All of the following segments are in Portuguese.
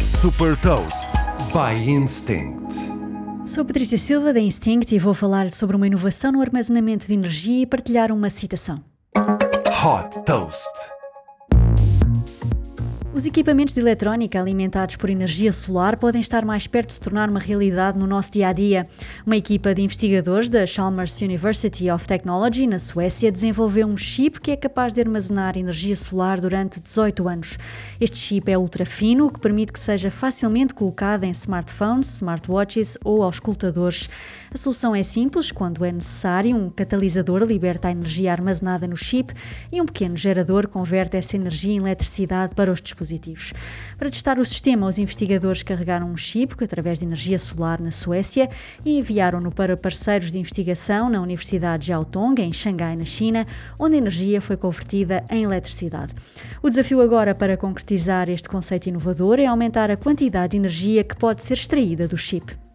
Super Toast by Instinct. Sou Patrícia Silva da Instinct e vou falar sobre uma inovação no armazenamento de energia e partilhar uma citação. Hot Toast. Os equipamentos de eletrónica alimentados por energia solar podem estar mais perto de se tornar uma realidade no nosso dia a dia. Uma equipa de investigadores da Chalmers University of Technology, na Suécia, desenvolveu um chip que é capaz de armazenar energia solar durante 18 anos. Este chip é ultra fino, o que permite que seja facilmente colocado em smartphones, smartwatches ou auscultadores. A solução é simples, quando é necessário, um catalisador liberta a energia armazenada no chip e um pequeno gerador converte essa energia em eletricidade para os dispositivos dispositivos. Para testar o sistema, os investigadores carregaram um chip através de energia solar na Suécia e enviaram-no para parceiros de investigação na Universidade de Jiaotong, em Xangai, na China, onde a energia foi convertida em eletricidade. O desafio agora para concretizar este conceito inovador é aumentar a quantidade de energia que pode ser extraída do chip.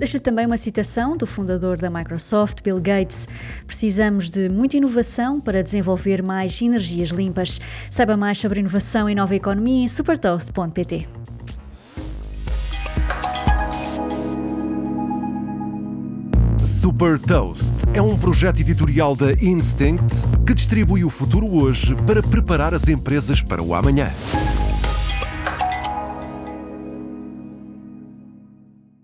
Deixa também uma citação do fundador da Microsoft, Bill Gates. Precisamos de muita inovação para desenvolver mais energias limpas. Saiba mais sobre inovação e nova economia em supertoast.pt. Super Toast é um projeto editorial da Instinct que distribui o futuro hoje para preparar as empresas para o amanhã.